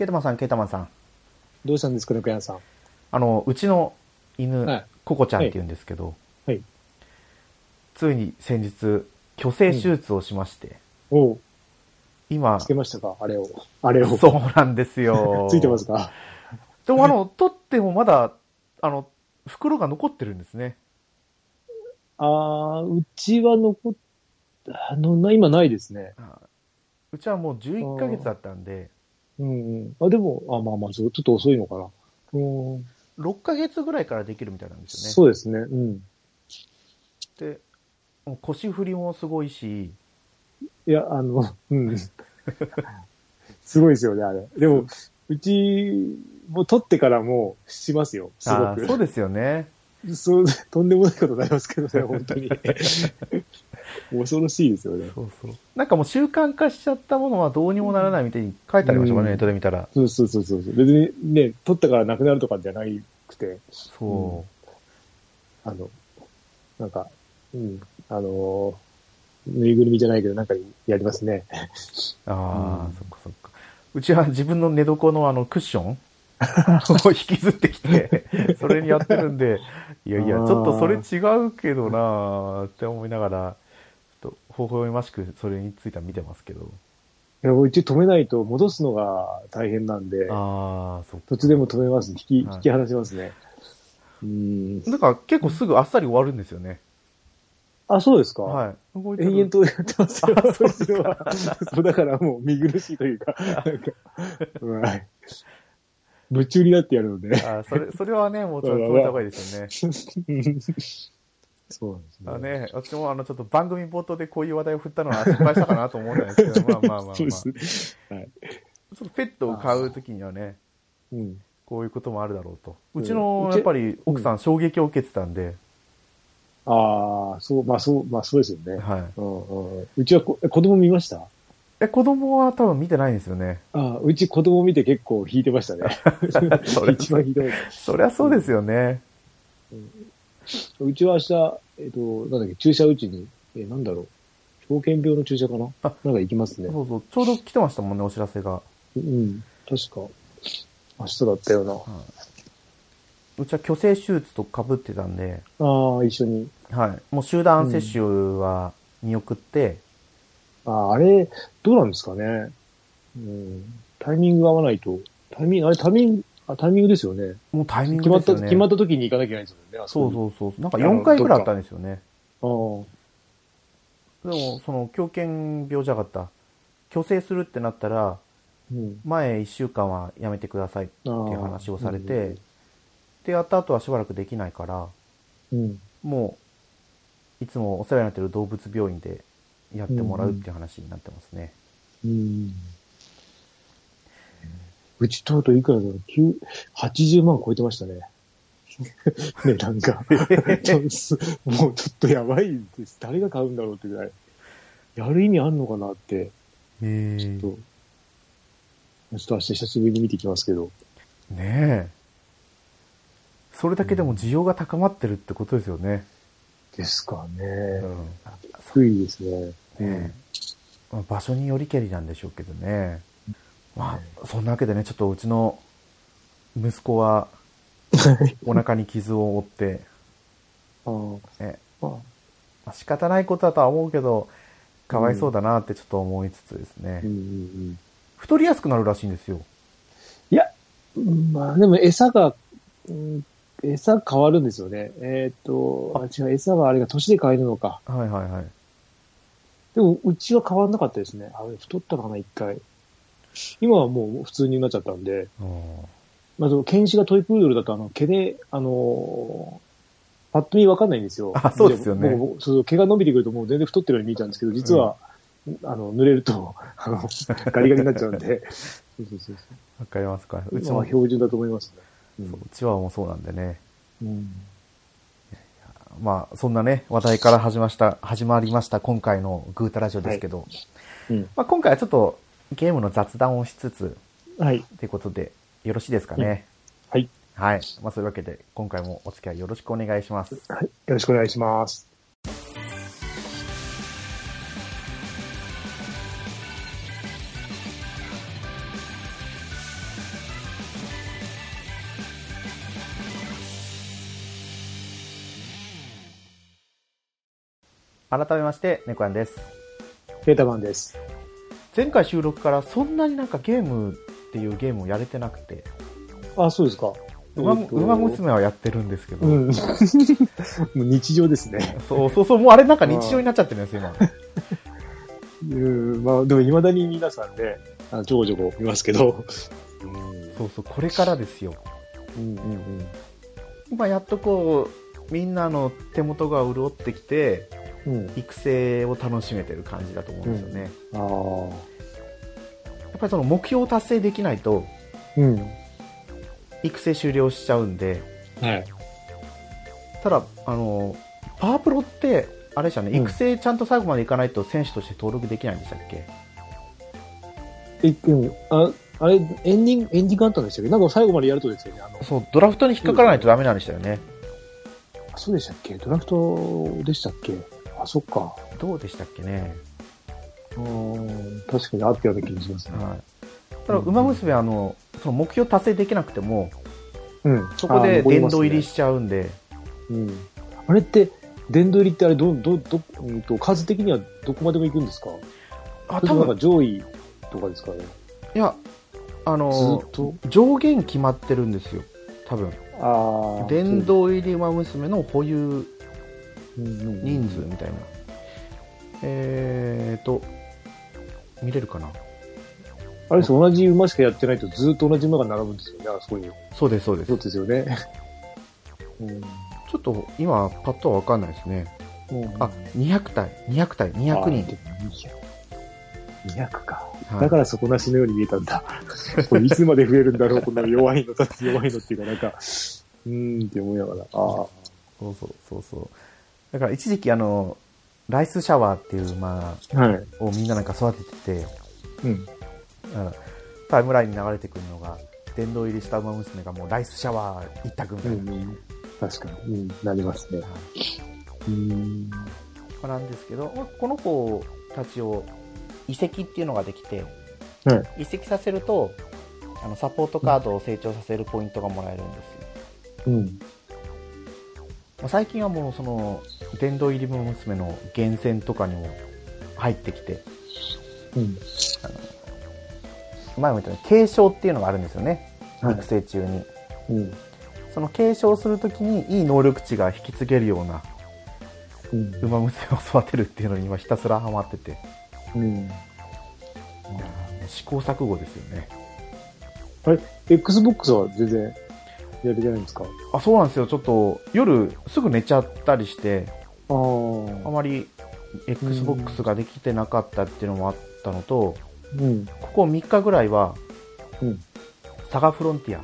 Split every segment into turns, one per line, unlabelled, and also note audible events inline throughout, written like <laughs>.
ケータマンさん、ケータマンさん。
どうしたんですか、中山さん。
あの、うちの犬、
はい
ココちゃんって言うんですけど、
はい。
ついに先日、虚勢手術をしまして、
おう
今、
つけましたか？あれを。あれを。
そうなんですよ。<laughs>
ついてますか？
でもあの、取ってもまだ、あの、袋が残ってるんですね。
あー、うちは残っ、あの、な今ないですね。
うちはもう11ヶ月だったんで、
うんうん。あ、でも、あ、まあまあ、ちょっと遅いのかな。うん。
6ヶ月ぐらいからできるみたいなんですよね。
そうですね。うん。
で、腰振りもすごいし、
いや、あの、うん。すごいですよね、あれ。でも、うち、もう取ってからもうしますよ。すごく。
そうですよね。
そう、とんでもないことになりますけどね、本当に。<laughs> 恐ろしいですよね。
そうそう。なんかもう習慣化しちゃったものはどうにもならないみたいに書いてありましたもんね、
うん
ネットで見たら。
そうそうそうそう。別にね、取ったからなくなるとかじゃなくて、
そ
あの、なんか、うん、あのーぬいぐるみじゃないけど、なんかやりますね。
う。ああ、
うん
そっかそっか。うちは自分の寝床のあのクッションを引きずってきて、それにやってるんで、いやいや、ちょっとそれ違うけどなーって思いながら、と微笑ましくそれについては見てますけど。
いや、うち止めないと戻すのが大変なんで、
ああ、そっか。
途中でも止めます。引き、
はい
引き離しますね。うん。
だから結構すぐあっさり終わるんですよね。
あ、そうですか
はい。動いてる
延々とやってますよ。
あそう
ちはそう、<laughs> だからもう見苦しいというか、なんか、はい。夢中になってやるので。
あーそれ、それはね、もうちょっと止めた方がいいですよね。<laughs>
そうですね。
あね、私もあの、ちょっと番組冒頭でこういう話題を振ったのは失敗したかなと思ったんですけど、まあまあまあまあ。<laughs>
そう
ちょ
ですね。はい。
っとペットを飼うときにはね、
うん。
こういうこともあるだろうと。
う
ちの、やっぱり奥さん衝撃を受けてたんで、
ああ、そう、まあそう、まあそうですよね。
はい。
うんうん、うちは子供見ました？
え、子供は多分見てないんですよね。
ああ、うち子供見て結構引いてましたね。<laughs> <laughs> 一番ひどい。
そりゃそうですよね。
ううちは明日、えっ、と、なん。だっけ、注射打ちに、えなん。だろう。狂犬病の注射かな
あ
なん。か行きますね。
そうそう。ちょうど来てましたもん。ね、お知らせが。
うん。確か、明日だったよな。
うちは虚勢手術と被ってたん。で、
ああ、一緒に。
はい。もう集団接種は見送って、
ああ、あれ、どうなん。ですかね。うん。タイミング合わないと。タイミング、あれタイミング、あ、タイミングですよね。
もうタイミン
決まった、
グですよね。
決まった時に行かなきゃいけないんですもんね。
そうそうそう。なんか4回ぐらいあったんですよね。
う。ああ。
でも、その、狂犬病じゃなかった。虚勢するってなったら、
うん。
前1週間はやめてくださいって。いう話をされて、で、やった後はしばらくできないから、
うん。
もう、いつもお世話になってる動物病院でやってもらうっていう話になってますね。
うん。うちとうとういくらだろう ?9、80万超えてましたね。<laughs> ね、なんか、もうちょっとやばいです。誰が買うんだろうってぐらい。やる意味あんのかなって、
へ
ちょっと、ちょっと明日久しぶりに見てきますけど。
ねえ。それだけでも需要が高まってるってことですよね。
ですかね。
うん。
低いですね。
ねえまあ場所によりけりなんでしょうけどね。まあ、そんなわけでね、ちょっとうちの息子は <laughs> お腹に傷を負って、
ま
まあ、仕方ないことだとは思うけど、かわいそうだなってちょっと思いつつですね。
あ、うんうんうん。
太りやすくなるらしいんですよ。
いや、うんまあでも餌が、うん、餌変わるんですよね。えーっと、あ、違う、餌はあれが年で変えるのか。
はいはいはい。
でも、うちは変わんなかったですね。あれ、太ったのかな、一回。今はもう普通になっちゃったんで、
うん
まあ、その、犬種がトイプードルだと、あの、毛で、あのーパッと見わかんないんですよ。
あそうですよね
もうそう毛が伸びてくるともう全然太ってるように見えちゃうんですけど、実は、あの、濡れると、<laughs> あの、ガリガリになっちゃうんで、<laughs> そうそうそう
わかりますか。
そうう。
ちも、
まあ、標準だと思いますね。
そうチワワもそうなんでね。
うん。
まあ、そんなね、話題から始ました、始まりました今回のグータラジオですけど、
うん。
まあ、今回はちょっとゲームの雑談をしつつ、
はい。
ということで、よろしいですかね？
はい。
はい。まあ、そういうわけで、今回もお付き合いよろしくお願いします。
はい。よろしくお願いします。
改めまして、猫、ね、やんです。
ペータマンです。
前回収録からそんなになんかゲームっていうゲームをやれてなくて、
あ、そうですか。
馬
えっと
馬娘はやってるんですけど、
うん。<laughs> もう日常ですね。
そうそうそう、もうあれなんか日常になっちゃってるんですよ、今。
うん。まあ、でも未だに皆さんね、あのちょこちょこ見ますけど。
そうそう、これからですよ。
うん。うんうん
今やっとこう、みんなの手元が潤ってきて。育成を楽しめてる感じだと思うんですよね。
ああ。
やっぱりその目標を達成できないと、
うん。
育成終了しちゃうんで、
はい。
ただ、あの、パワープロって、あれでしたね、
うん
育成ちゃんと最後までいかないと選手として登録できないんでしたっけ？
え、うん。あ、あれ、エンディング、エンディングあったんでしたっけ？なんか最後までやるとですよね。あの、
そう、ドラフトに引っかからないとダメなんでしたよね。
あそうでしたっけ？ドラフトでしたっけ？あ、そっか。
どうでしたっけね？
うん。確かにあったような気がしますね。
はい。ただ、馬娘は、あの、その目標達成できなくても、
うん。
そこで殿堂入り
し
しちゃうんで、
うん。あれって、殿堂入りってあれ、ど、ど、ど、うんと、数的にはどこまでも行くんですか？
あ、多分
か上位とかですかね？
いや、あ
ず
の上限決まってるんですよ。多分。
ああ。
殿堂入り馬娘の保有人数みたいな。えーと、見れるかな？
あれです、同じ馬しかやってないとずっと同じ馬が並ぶんですよね、あそこに。
そうです、そうです
そう。ですよね。うん。
ちょっと今、パッとはわかんないですね。あ、200体、200体、200人。
人。200か。
はい
だから底なしのように見えたんだ。<laughs> これいつまで増えるんだろう、この弱いの、弱いのっていうか、なんか、うーんって思いながら。ああ。
そうそうそうそう。だから一時期あの、ライスシャワーっていう馬
はい。
をみんななんか育ててて、
うん。
タイムラインに流れてくるのが、殿堂入りした馬娘がもうライスシャワー一択みたいな。
うん。確かに。うん。なりますね。
はい
うん。
まあなんですけど、まあこの子たちを移籍っていうのができて、
は
移籍させると、あの、サポートカードを成長させるポイントがもらえるんですよ。
うん。
まあ、最近はもうその、殿堂入り馬娘の厳選とかにも入ってきて、
うん。
前も言ったように継承っていうのがあるんですよね。
はい
育成中に。
うん。
その継承するときにいい能力値が引き継げるような
うん。
馬娘を育てるっていうのに今ひたすらハマってて、
うん。
試行錯誤ですよね。
あれ ?Xbox は全然やれてないんですか？
あ、そうなんですよ。ちょっと夜すぐ寝ちゃったりして、
あ
まり Xbox ができてなかったっていうのもあったのと、
うん。
ここ3日ぐらいは、
うん
サガフロンティア。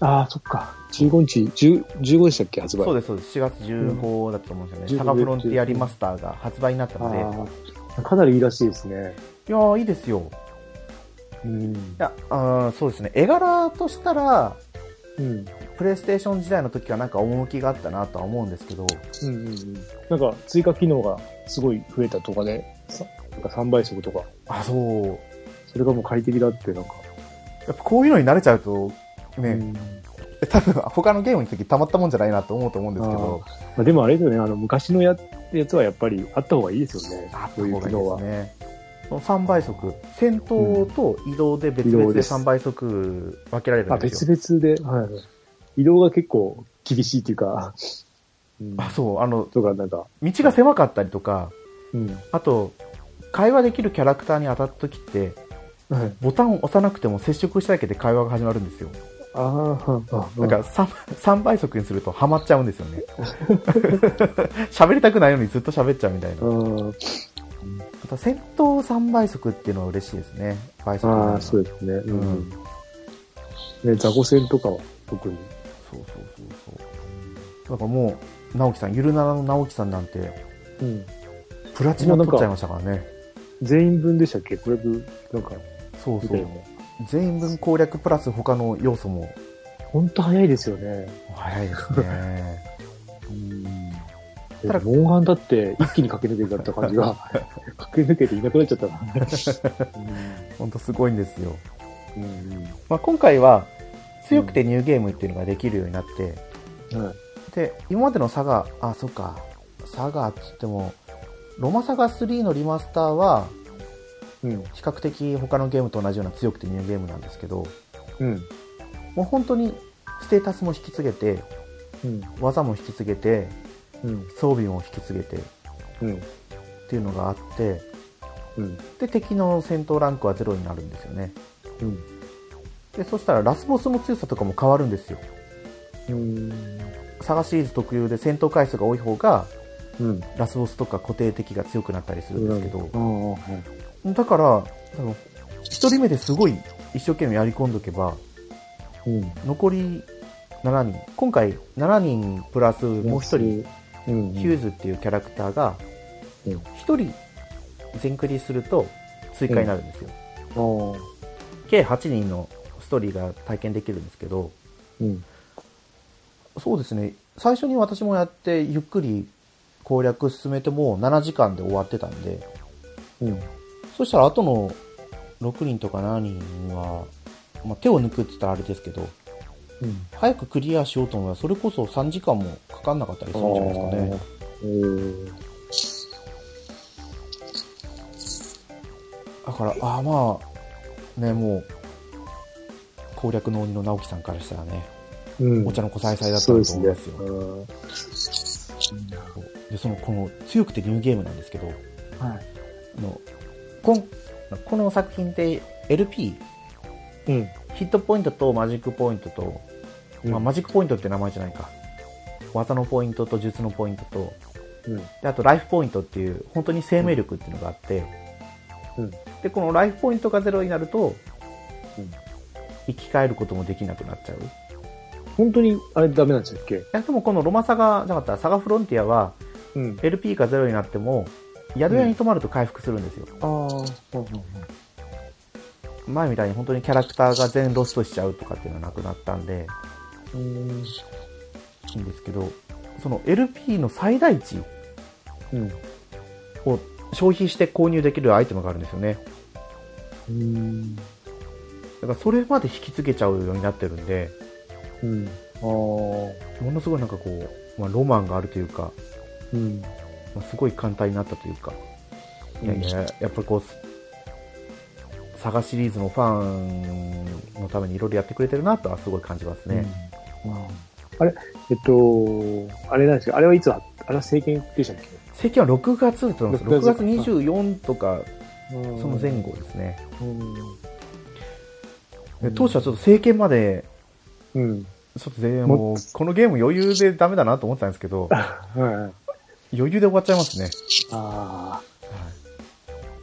ああ、そっか。15日、10 15でしたっけ発売。
そうです、そうです。4月15だったと思うんですよね。
うん
サガフロンティアリマスターが発売になったので。
かなりいいらしいですね。
やー、いいですよ。
うん。
いや、あーそうですね。絵柄としたら、
うん。
プレイステーション時代の時はなんか趣があったなとは思うんですけど、
うんうんうん。なんか追加機能がすごい増えたとかで、さなんか3倍速とか、
あ、そう。
それがもう快適だってなんか。
やっぱこういうのに慣れちゃうと、ね、
うん
多分他のゲームの時たまったもんじゃないなと思うと思うんですけど、
まあ、でもあれですよね、あの昔のややつはやっぱりあった方がいいですよね。
あった方がいいです。ね。その3倍速、戦闘と移動で別々で
移動です
3倍速分けられる
あ、
んです
別
よ。
々で、はいはい。移動が結構厳しいっていうか、うん、
あ、そう、あの、
とかなんか、
道が狭かったりとか、
うん。
あと、会話できるキャラクターに当たった時って、
はい。
ボタンを押さなくても接触しただけで会話が始まるんですよ。
ああ、はあ、あ
だから 3, 3倍速にするとハマっちゃうんですよね。<laughs> 喋りたくないのにずっと喋っちゃうみたいな。
うん。
あと戦闘3倍速っていうのは嬉しいですね。倍速
ああ、そう
そ
ですね。う
うん
ん。ね、ザコ戦とかは特に。
うそうそうそう。だからもう、直樹さん、ゆるならの直樹さんなんて、
うん。
プラチナ取っちゃいましたからね。
全員分でしたっけ？これ分、なんか、
そうそう。全員分攻略プラス他の要素も
ほんと早いですよね。
早いですね。<laughs>
うん。
ただ
モンハンだって一気に駆け抜けちゃった感じが、<laughs> 駆け抜けていなくなっちゃったな。
ほんとすごいんですよ。
うん。うん
まあ、今回は、強くてニューゲームっていうのができるようになって、
うん。はい。
で、今までのサガ、あ、そっか、サガっつっても、ロマサガ3のリマスターは、
うん。
比較的他のゲームと同じような強くてニューゲームなんですけど、
うん。
もう本当にステータスも引き継げて、
うん。
技も引き継げて、
うん。
装備も引き継げてっ
うん。
ていうのがあって、
うん。
で、敵の戦闘ランクはゼロになるんですよね。
うん。
で、そしたらラスボスの強さとかも変わるんですよ。
うん。
サガシリーズ特有で戦闘回数が多い方が、
うん。
ラスボスとか固定敵が強くなったりするんですけど、
ああ、はい。
だから、あの一人目ですごい一生懸命やり込んどけば、
うん。
残り7人、今回7人プラスもう1人、
うん。
ヒューズっていうキャラクターが、
うん
1人全クリすると追加になるんですよ。計8人のストーリーが体験できるんですけど、
うん。
そうですね、最初に私もやってゆっくり攻略進めても7時間で終わってたんで、
うん。
そしたら後の6人とか7人は、まあ、手を抜くって言ったらあれですけど、
うん。
早くクリアしようと思えばそれこそ3時間もかかんなかったりするんじゃないですかね。
うん。
だから、ああまあ、ね、もう、攻略の鬼の直樹さんからしたらね、
うん。
お茶の子さいさいだったと思
ですね
うんですよ。。
うん
で、その、この、強くてニューゲームなんですけど、
はい。
あの、こんこの作品って LP、
うん。
ヒットポイントとマジックポイントと、まあ、マジックポイントって名前じゃないか。技のポイントと術のポイントと、
うん。
であとライフポイントっていう、本当に生命力っていうのがあって、
うん。
で、このライフポイントがゼロになると、
うん
生き返ることもできなくなっちゃう？い
本当に、あれダメなんでしたっけ？
や、でもこのロマサガじゃなかったらサガフロンティアは、
うん。
LP がゼロになっても、宿屋に泊まると回復するんですよ。
ああ、ほうほう
前みたいに本当にキャラクターが全ロストしちゃうとかっていうのはなくなったんで、
ほう。うん。
いいんですけど、その LP の最大値
うん。
を消費して購入できるアイテムがあるんですよね。
うん。
だからそれまで引き継げちゃうようになってるんで、
うん。ああ。
ものすごいなんかこう、まあ、ロマンがあるというか、
うん。
まあ、すごい簡単になったというか、いやいや、やっぱりこう、サガシリーズのファンのためにいろいろやってくれてるなとはすごい感じますね。
うん。あれえっと、あれなんですかあれはいつああれは政権でしたっけ
最近は6月と思います。
6
6
月
月24とか、
そ
その前後ですね。
うん。
で当初はちょっと政権まで、
うん。
ちょっと全然もう、このゲーム余裕でダメだなと思ってたんですけど、<laughs>
はい。
余裕で終わっちゃいますね。
ああ。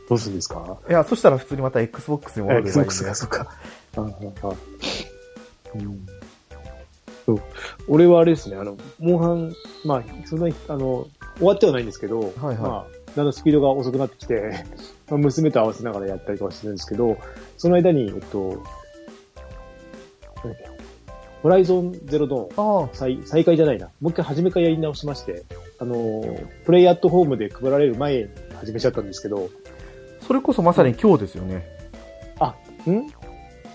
どうするんですか？
いや、そしたら普通にまた Xbox に戻ればいい。
Xbox が、そっか。そう。俺はあれですね、あの、モンハン、まあ、そんなに、あの、終わってはないんですけど、
はいはい
まあ、だんだんスピードが遅くなってきて、<laughs> まあ、娘と合わせながらやったりとかしてるんですけど、その間に、えっと、なんだっけホライゾンゼロドーン、
ああ、
再再開じゃないな。もう一回初めからやり直しまして、あの、プレイアットホームで配られる前に始めちゃったんですけど、
それこそまさに今日ですよね。
ん？昨日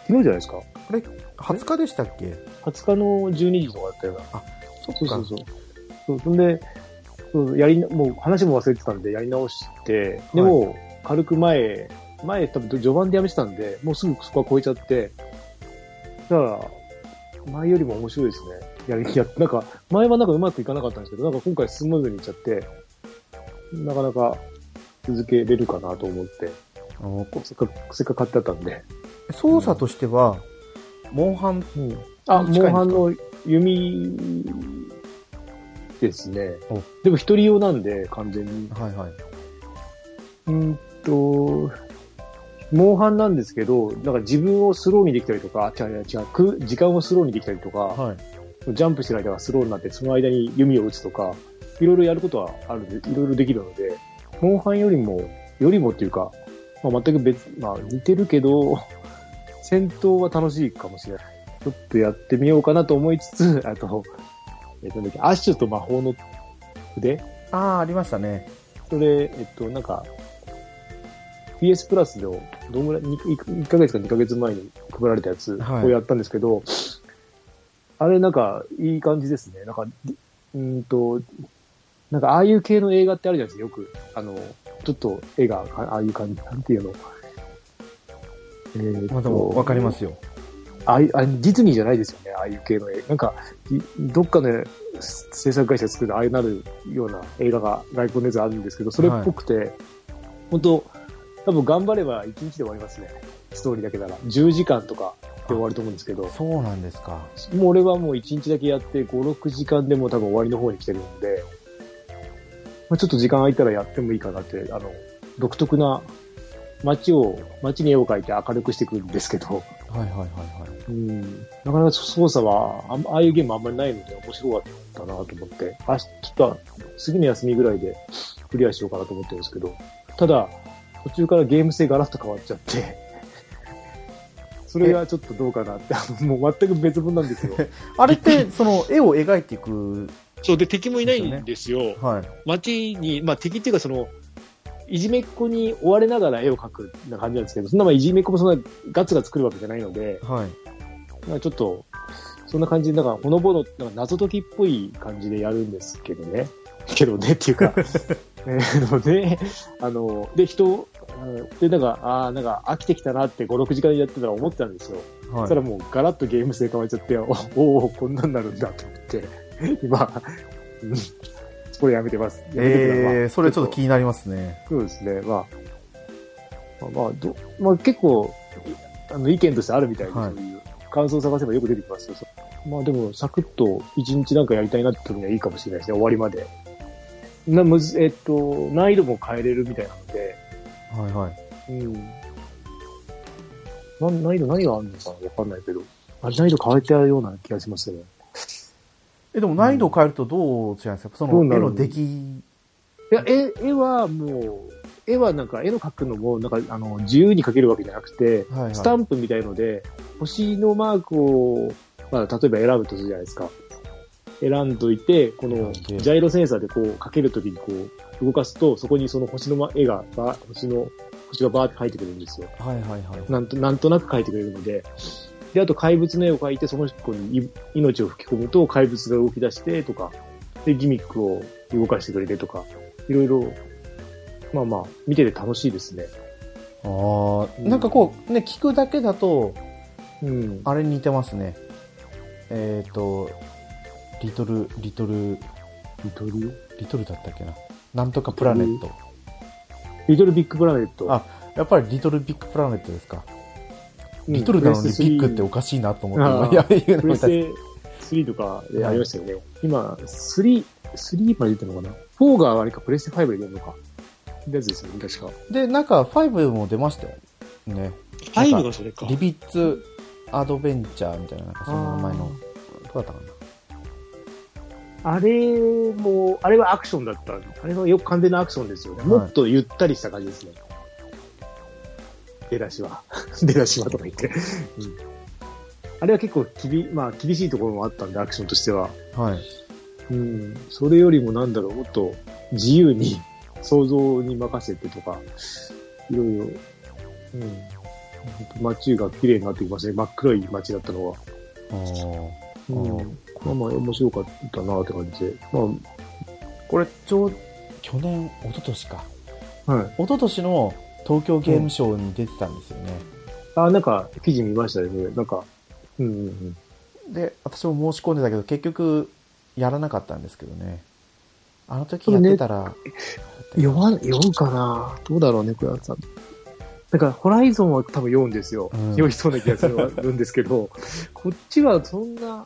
じゃないですか？
あれ、20日でしたっけ
?20 日の12時とかだったような。
そっか。
そうそうそう。そうそんで、そうやりな、もう話も忘れてたんでやり直して、でも、軽く前、前多分序盤でやめてたんで、もうすぐそこは超えちゃって、だから、前よりも面白いですね。やり、や、なんか、前はなんかうまくいかなかったんですけど、なんか今回スムーズにいっちゃって、なかなか続けれるかなと思って、せっかく、せっかく買ってあったんで。
操作としては、モンハン、
うん。あ、モンハンの弓ですね
お。
でも一人用なんで、完全に。
はいはい。
うーんと、モンハンなんですけど、なんか自分をスローにできたりとか、違う違う時間をスローにできたりとか、
はい。
ジャンプしてる間がスローになって、その間に弓を撃つとか、いろいろやることはあるんで、いろいろできるので、モンハンよりも、よりもっていうか、まあ、全く別、まあ似てるけど、戦闘は楽しいかもしれない。ちょっとやってみようかなと思いつつ、あと、えっと、なんだっけアッシュと魔法の筆？
ああ、ありましたね。
それ、えっと、なんか、PS プラスで、どんぐらい、1, 1ヶ月か2ヶ月前に配られたやつ
はい
をやったんですけど、あれなんか、いい感じですね。なんか、りうーんと、なんかああいう系の映画ってあるじゃないですか、よく。あの、ちょっと絵があああいう感じ、なんていうの。えーと
まあでも、わかりますよ。
ああいうあディズニーじゃないですよね、ああいう系の映画。なんか、いどっかの制作会社作るああいうなるような映画が外国のやつあるんですけど、それっぽくて、本当多分頑張れば1日で終わりますね。ストーリーだけなら。10時間とかで終わると思うんですけど、
そうなんですか。
もう俺はもう1日だけやって5、6時間でもう多分終わりの方に来てるんで、まあ、ちょっと時間空いたらやってもいいかなって、あの、独特な街を、街に絵を描いて明るくしてくるんですけど、
はいはいはいはい。
うん、なかなか操作はああいうゲームあんまりないので面白かったなと思って、あちょっと次の休みぐらいでクリアしようかなと思ってるんですけど、ただ、途中からゲーム性ガラッと変わっちゃって、それがちょっとどうかなって、あ <laughs> のもう全く別物なんですよ。<laughs>
あれって、その、絵を描いていく、
そうで、敵もいないんですよ。
はい。
街に、まあ敵っていうかその、いじめっ子に追われながら絵を描くな感じなんですけど、そんなまあいじめっ子もそんなガツガツ作るわけじゃないので、
はい。
まあちょっと、そんな感じで、なんか、ほのぼの、なんか謎解きっぽい感じでやるんですけどね。けどね、っていうか、<laughs> えーので、あの、で、人、で、なんか、ああ、なんか飽きてきたなって5、6時間やってたら思ってたんですよ。
はい。
そしたらもうガラッとゲーム性変わっちゃって、おおーこんなんなるんだと思って、<laughs> 今、うんこれやめてます。やめてください
えー、それちょっと気になりますね。
そうですね、まあ、まあ、まあ、どまあ、結構、いあの、意見としてあるみたいで、
はい
感想を探せばよく出てきますよ。まあでも、サクッと一日なんかやりたいなって時にはいいかもしれないですね、終わりまで。な、むず、えっと、難易度も変えれるみたいなので、
はいはい。
うん。な難易度何があるのかな？わかんないけど、あ難易度変えてあるような気がしますね。
え、でも難易度を変えるとどう違うんですか？その絵の出来、
いや、絵、絵はもう、絵はなんか、絵の描くのも、なんか、あの、自由に描けるわけじゃなくて、
はいはい。
スタンプみたいので、星のマークを、まあ、例えば選ぶとするじゃないですか。選んどいて、このジャイロセンサーでこうかけるときにこう動かすと、そこにその星のま絵がば、星の、星がバーって描いてくれるんですよ。
はいはいはい。
なんと、なんとなく描いてくれるので、で、あと怪物の絵を描いて、その子にい命を吹き込むと怪物が動き出してとか、で、ギミックを動かしてくれてとか、いろいろ、まあまあ、見てて楽しいですね。
ああ、なんかこう、ね、聞くだけだと、
うん。
あれに似てますね。えっ、と、リトル、リトル、
リトル？
リトルだったっけな。なんとかプラネット。
リトルビッグプラネット。
あやっぱりリトルビッグプラネットですか。
うん
リトルなのにビッグっておかしいなと思って、今、いや、言うのみたい
プレステ3とかでありましたよね。今、3、3まで出てるのかな ?4 があれか、プレステ5で出るのか。ってやつですよね、確か。
で、なんか5も出ましたよ。ね。
5がそれか。
リビッツアドベンチャーみたいな、なんかその名前の。どうだったかな？
あれも、あれはアクションだった。あれはよく完全なアクションですよね。
はい
もっとゆったりした感じですね。出だしは。<laughs> 出だしはとか言って。うんあれは結構きび、まあ厳しいところもあったんで、アクションとしては。
はい。
うん。それよりもなんだろう、もっと自由に、想像に任せてとか、いろいろ、うん。街が綺麗になってきましたね。真っ黒い街だったのは。
あー
うん。
あー
まあまあ面白かったなって感じで。ま
これ、ちょう、去年、一昨年か。
あ、はい。
一昨年の東京ゲームショウに出てたんですよね。
あ、なんか、記事見ましたよね。なんか、うんうんうん。
で、私も申し込んでたけど、結局、やらなかったんですけどね。あの時やってたら、
読ま、読むかなどうだろうね、クラさん。なんか、ホライゾンは多分読むんですよ。
うん
読みそうな気がする <laughs> るんですけど、こっちはそんな、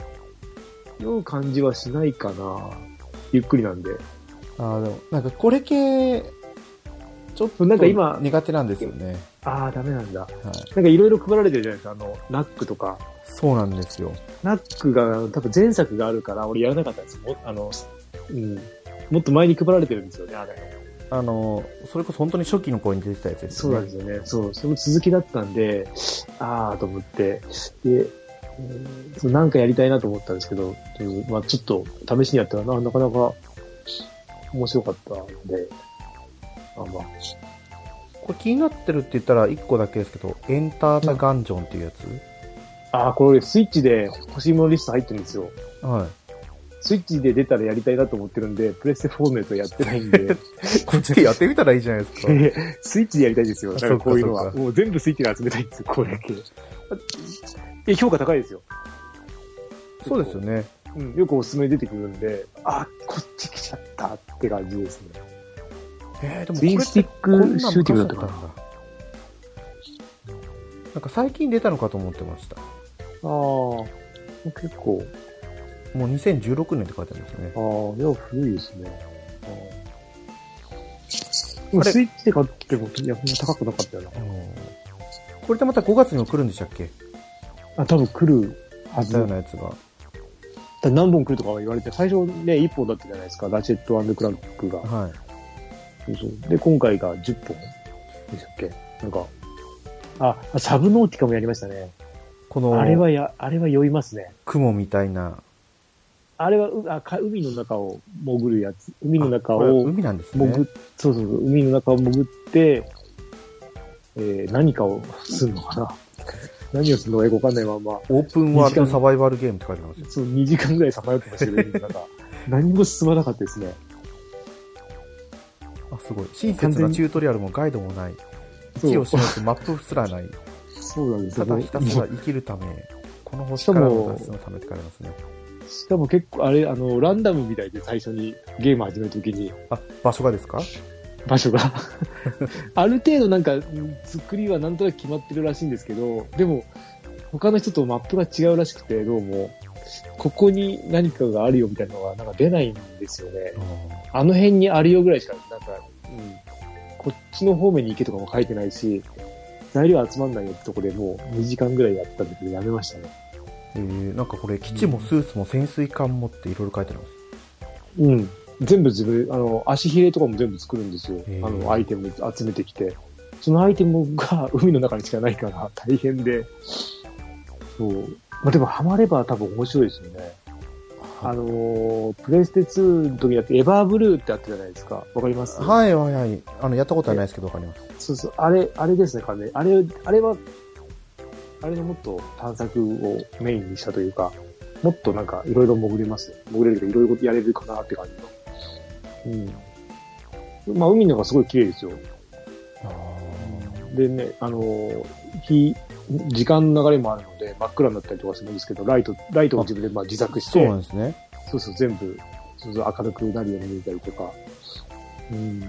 読む感じはしないかなゆっくりなんで。
あーでも、なんかこれ系、ちょっと
なんか今
苦手なんですよね。
ああ、ダメなんだ。
はい。
なんかいろいろ配られてるじゃないですか。あの、ナックとか。
そうなんですよ。
ナックが多分前作があるから、俺やらなかったんですもあの、うん。もっと前に配られてるんですよね、あれ。
あの、それこそ本当に初期の頃に出てたやつです
そう
よね。
なんですよね。そう、その続きだったんで、ああと思って、で、なんかやりたいなと思ったんですけど、ちょっとまあちょっと試しにやったらな、なかなか面白かったんで、まあまあ、
これ気になってるって言ったら1個だけですけど、エンターザガンジョンっていうやつ、
ああ、これスイッチで欲しいものリスト入ってるんですよ。
はい。
スイッチで出たらやりたいなと思ってるんで、プレステ4のやつはやってないんで、<laughs>
こっちでやってみたらいいじゃないですか。
スイッチでやりたいですよ。だからこういうのは。もう全部スイッチで集めたいんですよ、これだけ。<laughs> え、評価高いですよ。
そうですよね。
うん、よくおすすめ出てくるんで、あ、こっち来ちゃったって感じですね。
えー、でも
ツインスティックシューティングだったかな
な昔だなんか最近出たのかと思ってました。
ああ、結構、
もう2016年って書いてありますね。
ああ、いや、古いですね。あ
あ
スイッチで買っても、いや、そんな高くなかったよな。
これってまた5月にも来るんでしたっけ？
あ、多分来るはず。
似たようなやつが。
だ何本来るとかは言われて、最初ね、1本だったじゃないですか、ラチェットクランクが。
はい。
そうそうで、今回が10本でしたっけ？なんか、あ、あサブノーティカもやりましたね。
この、
あれはや、あれは酔いますね。
雲みたいな。
あれはうあか海の中を潜るやつ。海の中を
海なんですね。
そうそうそう、海の中を潜って、えー、何かをするのかな。何をするのかよくわかんないまんま、
オープンワールドサバイバルゲームって書いてありますよ。
そう、2時間ぐらいさまよってましたけど、海の中。何も進まなかったですね。
あ、すごい。親切なチュートリアルもガイドもない。
そう
地を示すマップすらない。
そうなんです
た
よ。
だひたすら生きるため、この星からの脱出のためって書いてますね。
しかも結構、あれ、あの、ランダムみたいで最初にゲーム始めるときに、
あ、場所がですか？
場所が。<laughs> ある程度なんか、うん作りはなんとなく決まってるらしいんですけど、でも、他の人とマップが違うらしくて、どうも、ここに何かがあるよみたいなのがなんか出ないんですよね。あの辺にあるよぐらいしか、なんか、うん、こっちの方面に行けとかも書いてないし、材料集まんないよってとこでもう2時間ぐらいやったんだけどやめましたね。
えー、なんかこれ、基地もスーツも潜水艦もっていろいろ書いてあります。
うん。全部自分、あの、足ひれとかも全部作るんですよあの、アイテム集めてきて。そのアイテムが <laughs> 海の中にしかないから <laughs> 大変で。そう。まあ、でもハマれば多分面白いですよね。あのープレイステ2の時だってエバーブルーってあったじゃないですか。わかります？
はいはいはい。あの、やったことはないですけどわかります。
そうそう。あれ、あれですね、完全にあれ、あれは、あれのもっと探索をメインにしたというか、もっとなんかいろいろ潜れますよ。潜れるけどいろいろやれるかなって感じの。うん。まあ、海の中すごい綺麗ですよ。でね、あのー日、時間の流れもあるので、真っ暗になったりとかするんですけど、ライト、ライトを自分でまあ自作して、
そうなんですね。
そうそう、全部、そうそう明るくなるように見えたりとか。うん。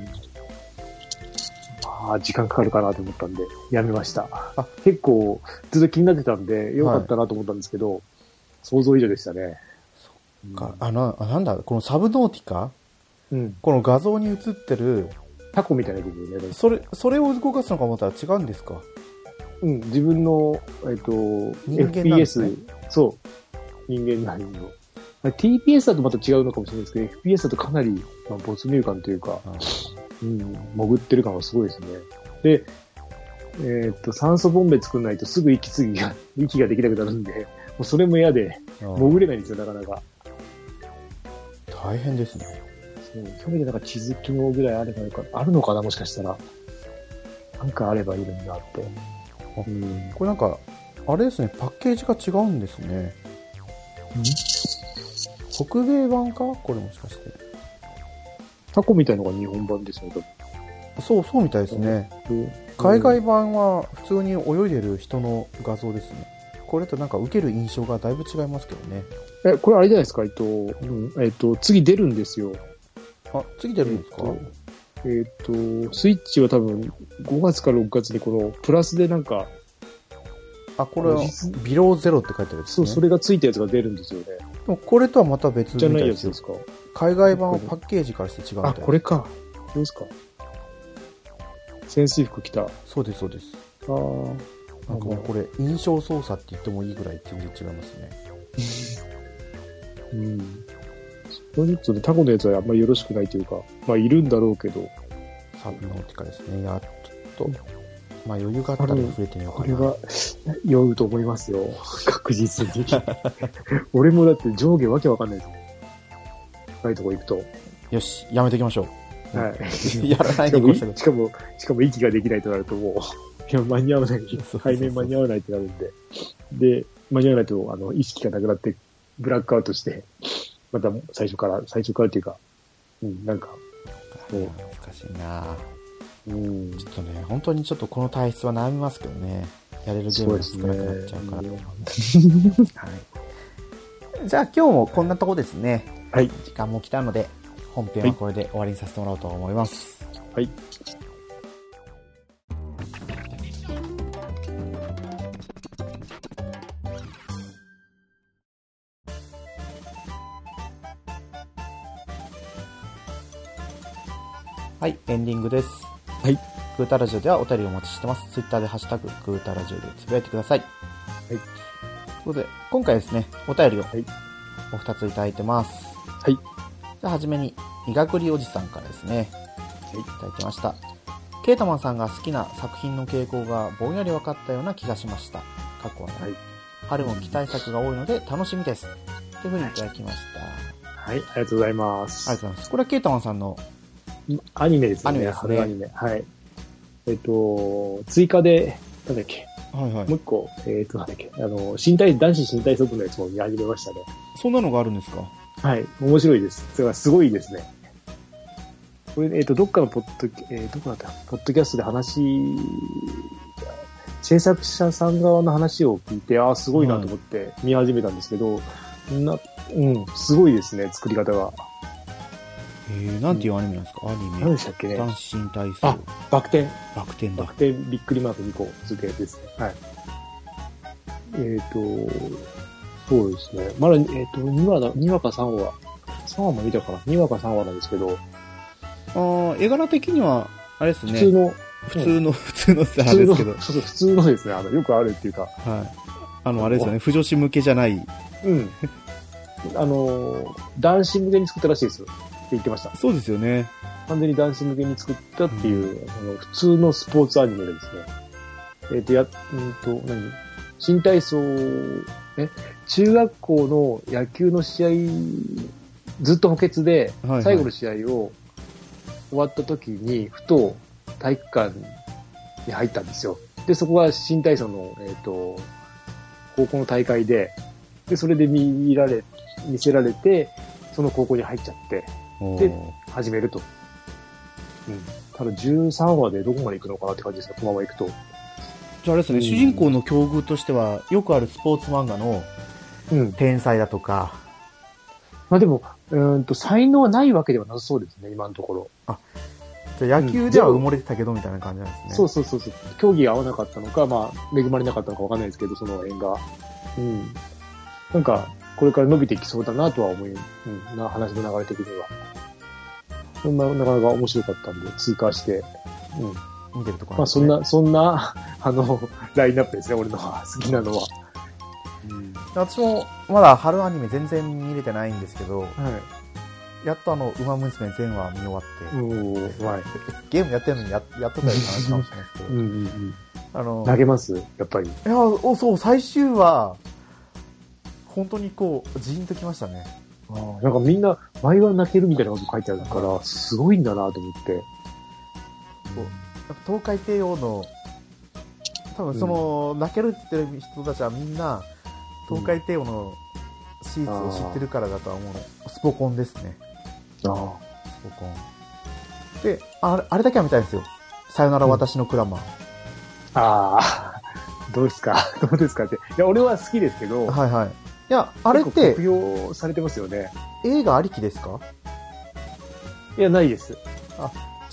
まあ、時間かかるかなと思ったんで、やめました。
あ
結構、ずっと気になってたんで、よかったなと思ったんですけど、想像以上でしたね。
かあなあなんだ、このサブノーティカ？
うん。
この画像に映ってる、
タコみたいな気分ね。
それ、それを動かすのか思ったら違うんですか？
うん、自分の、えっ、と、FPS、そう、人間なりの。TPS だとまた違うのかもしれないですけど、FPS だとかなり、まあ、没入感というか、うん、潜ってる感がすごいですね。で、えっ、と、酸素ボンベ作んないとすぐ息継ぎが、<laughs> 息ができなくなるんで、もうそれも嫌で、
うん
潜れないんですよ、なかなか。
大変ですね。
そう、そういう意味でなんか地図機能ぐらいあればいいか、あるのかな、もしかしたら。なんかあればいいのになって。うん。
これなんか、あれですね、パッケージが違うんですね。北米版か？これもしかして。
タコみたいのが日本版ですよ、多
そう、そうみたいですね。
分。
海外版は普通に泳いでる人の画像ですね。これとなんか受ける印象がだいぶ違いますけどね。
え、これあれじゃないですか、えっと、うん、えっと、次出るんですよ。
あ、次出るんですか、
えっと、スイッチは多分、5月か6月にこの、プラスでなんか、
あ、これは
実、
ビローゼロって書いてあるんです
そう、
ね。
それがついたやつが出るんですよね。
でもこれとはまた別み
じゃないやつですか？
海外版はパッケージからして違うみたい
あ、これか。どうですか。潜水服着た。あ
そうです、そうです。
あー。
なんかもうこれ、印象操作って言ってもいいぐらい全然違いますね。
うん。それちょっとね、タコのやつはあんまりよろしくないというか、まあ、いるんだろうけど、
サブノーティカですね。いや、ちょっと、まあ余裕があったら触れてみようかな。
これは酔うと思いますよ。確実に。<laughs> 俺もだって上下わけわかんないですもん。深いとこ行くと。
よし、やめていきましょう。
はい。<laughs>
やらないでください。
しかも、しかも息ができないとなるともう、いや、間に合わない
そうそうそう。
海面間に合わないってなるんで。で、間に合わないと、あの、意識がなくなって、ブラックアウトして、また最初から、最初からっていうか、うん、なんか、そう
難しいな
うん、
ちょっとね、本当にちょっとこの体質は悩みますけどね。やれるゲームが少なくなっちゃうから。はい。じゃあ今日もこんなとこですね。
はい。
時間も来たので、本編はこれで終わりにさせてもらおうと思います。
はい。
はい、エンディングです。
はい。
グータラジオではお便りお待ちしてます。ツイッターでハッシュタグ、グータラジオでつぶやいてください。
はい。
ということで、今回ですね、お便りを
はい
お二ついただいてます。
はい。
じゃあ、はじめに、いがくりおじさんからですね。はい。いただきました。ケータマンさんが好きな作品の傾向がぼんやり分かったような気がしました。過去はね。
はい
春も期待作が多いので楽しみです。というふうにいただきました。
はい、ありがとうございます。
ありがとうございます。これはケータマンさんの、
アニメですね。
アニメですね
春アニメ。はい。えっと、追加で、なんだっけ、
はいはい
もう一個、えっと、なんだっけ、あの、身体、男子身体測のやつも見始めましたね。
そんなのがあるんですか？
はい、面白いです。それはすごいですね。これ、えっと、どっかのポッドキ、えーどこだった？ポッドキャストで話、制作者さん側の話を聞いて、ああ、すごいなと思って見始めたんですけど、な、うん、すごいですね、作り方が。
えー、なんていうアニメなんですか？アニ
何
メ
で。したっけ？ね
男子身体操
あ。バク転。
バク転だ
バク。転びっくりマーク2個付けですね。はい。えっ、と、そうですね。まだ、えっ、と、2話だ、2話か3話。3話も見たかな ?2 話か3話なんですけど、
あー絵柄的には、あれですね。
普通の、
普通の、普通のってあ
普通の、
れですけど。
そうそう、普通のですね、あの、よくあるっていうか、
はい。あの、あれですよね。不女子向けじゃない。
うん。あの、男子向けに作ったらしいです言ってました。
そうですよね。
完全に男子向けに作ったっていう、あの普通のスポーツアニメでですね。えっ、と、や、うんと、何？新体操、え？中学校の野球の試合、ずっと補欠で最後の試合を終わった時に、ふと体育館に入ったんですよ。で、そこが新体操の、えっ、と、高校の大会で、で、それで見られ、見せられて、その高校に入っちゃって、で始めると。うん。ただ13話でどこまで行くのかなって感じですね、このまま行くと。
じゃああれですね、
うん
主人公の境遇としては、よくあるスポーツ漫画の
うん。
天才だとか、
まあでも、うーんと、才能はないわけではなさそうですね、今のところ。
じゃあ野球では埋もれてたけどみたいな感じなんですね。
そうそうそうそう。競技が合わなかったのか、まあ、恵まれなかったのかわかんないですけど、その辺が。うん。なんか、これから伸びていきそうだなとは思い、うん、な話の流れ的には。そんな、なかなか面白かったんで、追加して。うん。
見てるところ
まあ、そんな、そんな、<laughs> あの、ラインナップですね、俺のは <laughs> 好きなのは。
私もまだ春アニメ全然見れてないんですけど、
はい。
やっとあの、馬娘全話見終わって、
うん、はい。<laughs>
ゲームやってるのにややっとったような話かもしれないですけど、
うんうんうん。
あの、
投げます？やっぱり。
いや、おそう、最終話、本当にこう、ジーンときましたね。
なんかみんな、毎話泣けるみたいなこと書いてあるから、すごいんだなと思って。
やっぱ東海帝王の、多分その、泣けるって言ってる人たちはみんな、東海帝王のシーツを知ってるからだとは思うの。スポコンですね。
ああ。
スポコン。で、あれあれだけは見たいんですよ。さよなら私のクラマー。
ああ。<laughs> どうですか？<laughs> どうですかって。いや、俺は好きですけど、
はいはい。いや、あれって
酷評されてますよね。
映画ありきですか？
いや、ないです。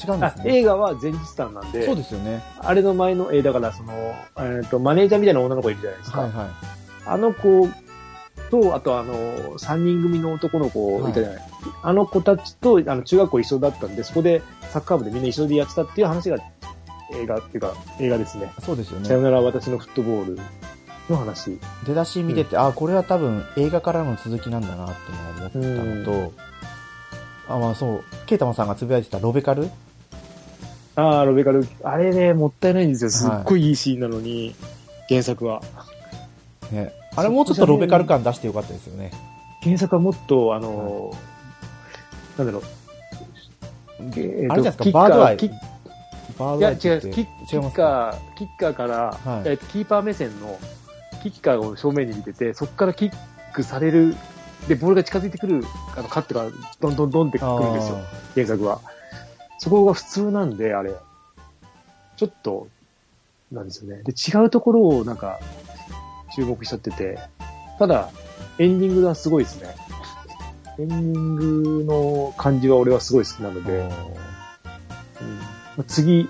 違うんで
あ
すね。
映画は前日談なんで、
そうですよね。
あれの前の、えーだからその、えっ、と、マネージャーみたいな女の子いるじゃないですか。
はいはい。
あの子と、あとあの、3人組の男の子いたじゃない、あの子たちと、あの、中学校一緒だったんで、そこでサッカー部でみんな一緒でやってたっていう話が映画っていうか、映画ですね。
そうですよ
さよ
ね。
なら私のフットボールの話。
出だし見てて、あ、これは多分映画からの続きなんだなっていうのを思ったのと、あ、まあそう、ケイタマさんがつぶやいてたロベカル？
ああ、ロベカル、あれね、もったいないんですよ。すっごいいいシーンなのに、原作は。
ね。あれもうちょっとロベカル感出してよかったですよね。
原作はもっと、あのーなんだろう。えーと
あれじゃないですか？バードアイバー
いや、違う、
ドアイいます
ッキッカ
か？
ー、キッカーから、
はい
えっとキーパー目線のキッカーを正面に見てて、そこからキックされるで、ボールが近づいてくる、あの、カットがどんどんどんってくるんですよ。原作は。そこが普通なんで、あれ。ちょっと、なんですよね。で、違うところをなんか、注目しちゃってて、ただ、エンディングがすごいですね。エンディングの感じは俺はすごい好きなので、うんまあ次、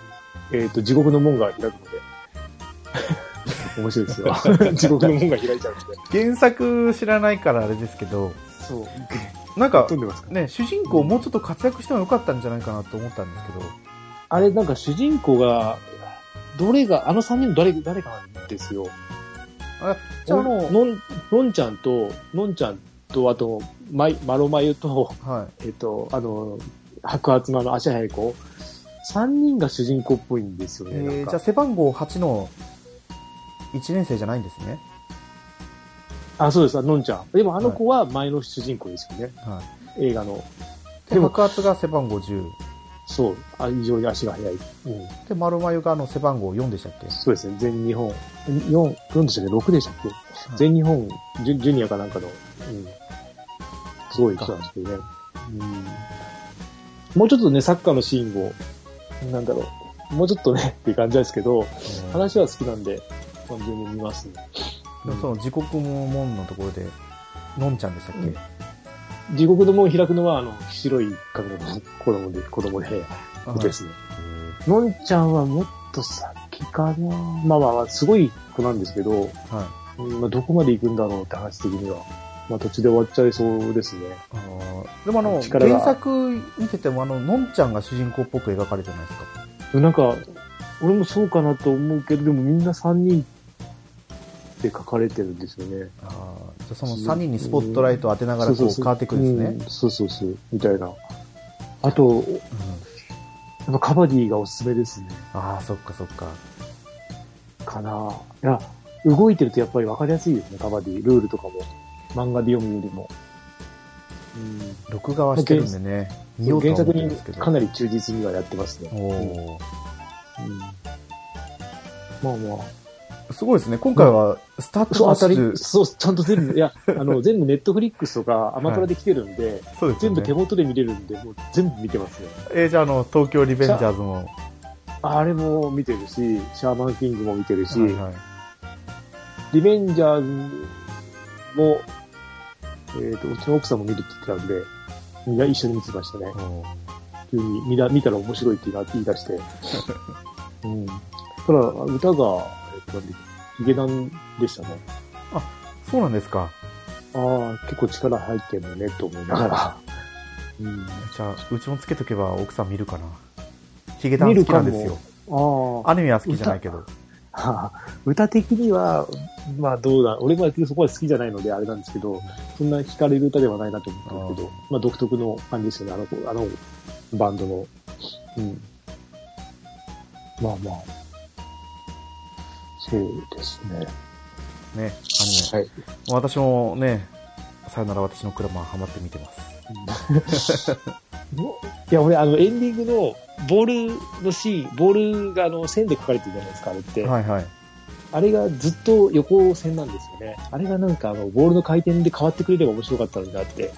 えっ、と、地獄の門が開くので、<laughs> 面白いですよ。<laughs> 地獄の門が開いちゃうんで。
原作知らないからあれですけど、
そう。
なんかね、主人公もうちょっと活躍してもよかったんじゃないかなと思ったんですけど、
あれ、なんか主人公が、どれが、あの三人の誰、誰かなんですよ。
あじゃああの、
のん、のんちゃんと、のんちゃんと、あと、まい、まろまゆと、
は
えっと、あの、白髪の足早い子。三人が主人公っぽいんですよ
い。
ね。
えー、
か
じゃあ背番号8の1年生じゃないんですね。
あ、そうです、あのんちゃん。でもあの子は前の主人公ですよね。
は
映画の。
い。で、
でも
白髪が背番号10。
そう。あ異常に足が速い。うん。
で、丸眉があの背番号4でしたっけ？
そうですね。全日本。4、4でしたっけ ?6 でしたっけ、
い
全日本ジュジュニアかなんかの、うん。すごい人なんですけどね。うん。もうちょっとね、サッカーのシーンを、なんだろう。もうちょっとね、っていう感じですけど、話は好きなんで、単純に見ますね。
でもその時刻の門のところで、のんちゃんでしたっけ、
うん。地獄の門を開くのは、あの、白い髪の子供で、子供で、
あ
ですね。のんちゃんはもっと先かな？まあまあまあ、すごい子なんですけど、
は
うんまあ、どこまで行くんだろうって話的には。まあ途中で終わっちゃいそうですね。
でもあの、原作見ててもあの、のんちゃんが主人公っぽく描かれてないですか？
なんか、俺もそうかなと思うけど、でもみんな3人で書かれてるんですよね。
あーじゃあその3人にスポットライトを当てながらこう変わっていくんですね。
うんそうそうそう、みたいな。あと、やっぱカバディがおすすめですね。
ああ、そっかそっか。
かな。いや、動いてるとやっぱり分かりやすいですね、カバディ。ルールとかも。漫画で読むよりも。うん
録画はしてるんでね、見ようと思んですけど。
かなり忠実にはやってますね。
おー
うんまあまあ。
すごいですね。今回は、スタート
当たりそう、ちゃんと全部、いや、あの、<laughs> 全部ネットフリックスとかアマプラで来てるんで、
そうでね
全部手。元で見れるんで、もう全部見てますよ。
えーじゃああの、東京リベンジャーズも。
あれも見てるし、シャーマンキングも見てるし、
はいはい
リベンジャーズも、えっ、と、うちの奥さんも見るって言ってたんで、みんな一緒に見てましたね。急に見た見たら面白いって言い出して。<laughs> うん。ただ、歌が、ヒゲダンでしたね。
そうなんですか。
ああ、結構力入ってんのね、と思いながら。うん。
じゃあ、うちもつけとけば奥さん見るかな。ヒゲダン好きなんですよ。
あ
アニメは好きじゃないけど。
あ、<laughs> 歌的には、まあどうだ、俺はそこは好きじゃないのであれなんですけど、そんな惹かれる歌ではないなと思ってるけど、まあ独特の感じですよね、あの子、あのバンドの。うん。まあまあ。そうですね。
ね、アニメ。
はい。
私もね、さよなら私の車はハマって見てます。<laughs>
いや、俺、あの、エンディングの、ボールのシーン、ボールがあの、線で書かれてるじゃないですか、あれって。
はいはい。
あれがずっと横線なんですよね。あれがなんか、あの、ボールの回転で変わってくれれば面白かったのになって、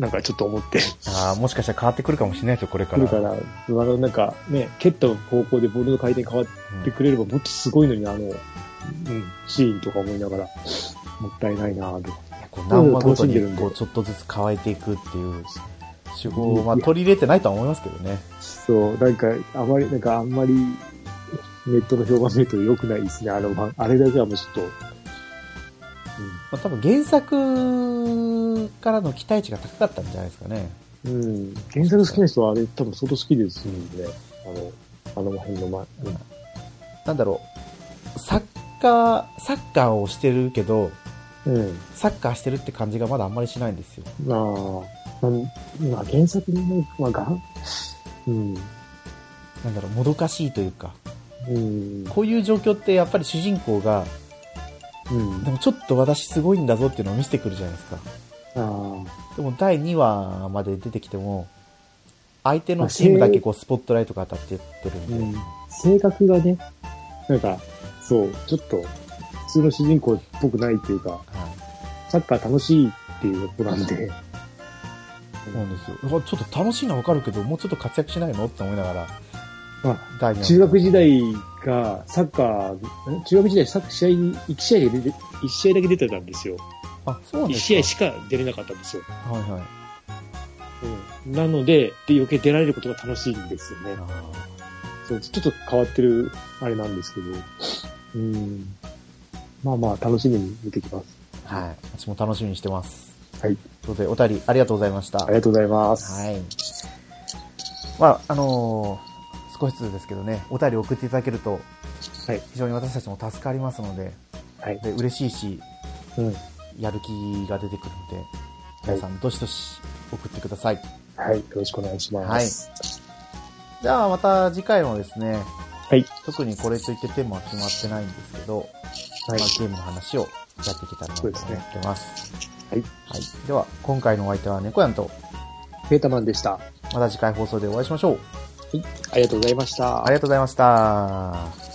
なんかちょっと思って
ああ、もしかしたら変わってくるかもしれないですよ、これから。
くるから、あの、なんかね、蹴った方向でボールの回転変わってくれればもっとすごいのに、あの、うん、シーンとか思いながら、もったいないなぁと。
こう何話ごとにこうちょっとずつ乾いていくっていう手法を、まあ、取り入れてないとは思いますけどね。
そう、なんか、あまり、なんかあんまり、ネットの評判見ると良くないですね。あの、まあれだけはもうちょっと、
まあ、多分原作からの期待値が高かったんじゃないですかね。
うん。うん。原作好きな人はあれ多分相当好きですんで、あの、あの辺の前、うん
なんだろう、サッカー、サッカーをしてるけど、
うん。
サッカーしてるって感じがまだあんまりしないんですよ。
まあ、まあ原作にね、まあがん、うん。
なんだろう、もどかしいというか、
うん。
こういう状況ってやっぱり主人公が、
うん。
でもちょっと私すごいんだぞっていうのを見せてくるじゃないですか。
あ
でも第2話まで出てきても、相手のチームだけこうスポットライトが当たってってるん
あ、
で、
うん。性格がね、なんか、そう、ちょっと、普通の主人公っぽくないっていうか、
はい
サッカー楽しいっていうことなんで、
そうなんですよ。ちょっと楽しいのはわかるけど、もうちょっと活躍しないのって思いながら、
ま
第二話
中学時代がサッカー、ん中学時代サッカー試合に、1試合で出て、1試合だけ出てたんですよ。
あ、そうなん
1
ですか。
試合しか出れなかったんですよ。
はいはい。
うん、なので、で余計出られることが楽しいんですよね。
あ
そうちょっと変わってる、あれなんですけど。うん。まあまあ、楽しみに見てきます。
ーはい。私も楽しみにしてます。
はい。
ということで、お便りありがとうございました。
ありがとうございます。
はい。まあ、あのー少しずつですけどね、お便り送っていただけると、
はい
非常に私たちも助かりますので、
はい。
で嬉しいし、
うん。
やる気が出てくるので、皆さん、どしどし送ってください。
はい。よろしくお願いします。
じゃあ、また次回もですね、
はい。
特にこれといってテーマは決まってないんですけど、
はい
まあ、ゲームの話をやっていけたらなと思ってます。
はい。
はい。では、今回のお相手は猫やんと、
ペータマンでした。
また次回放送でお会いしましょう。
ありがとうございました
あり。がとうございました。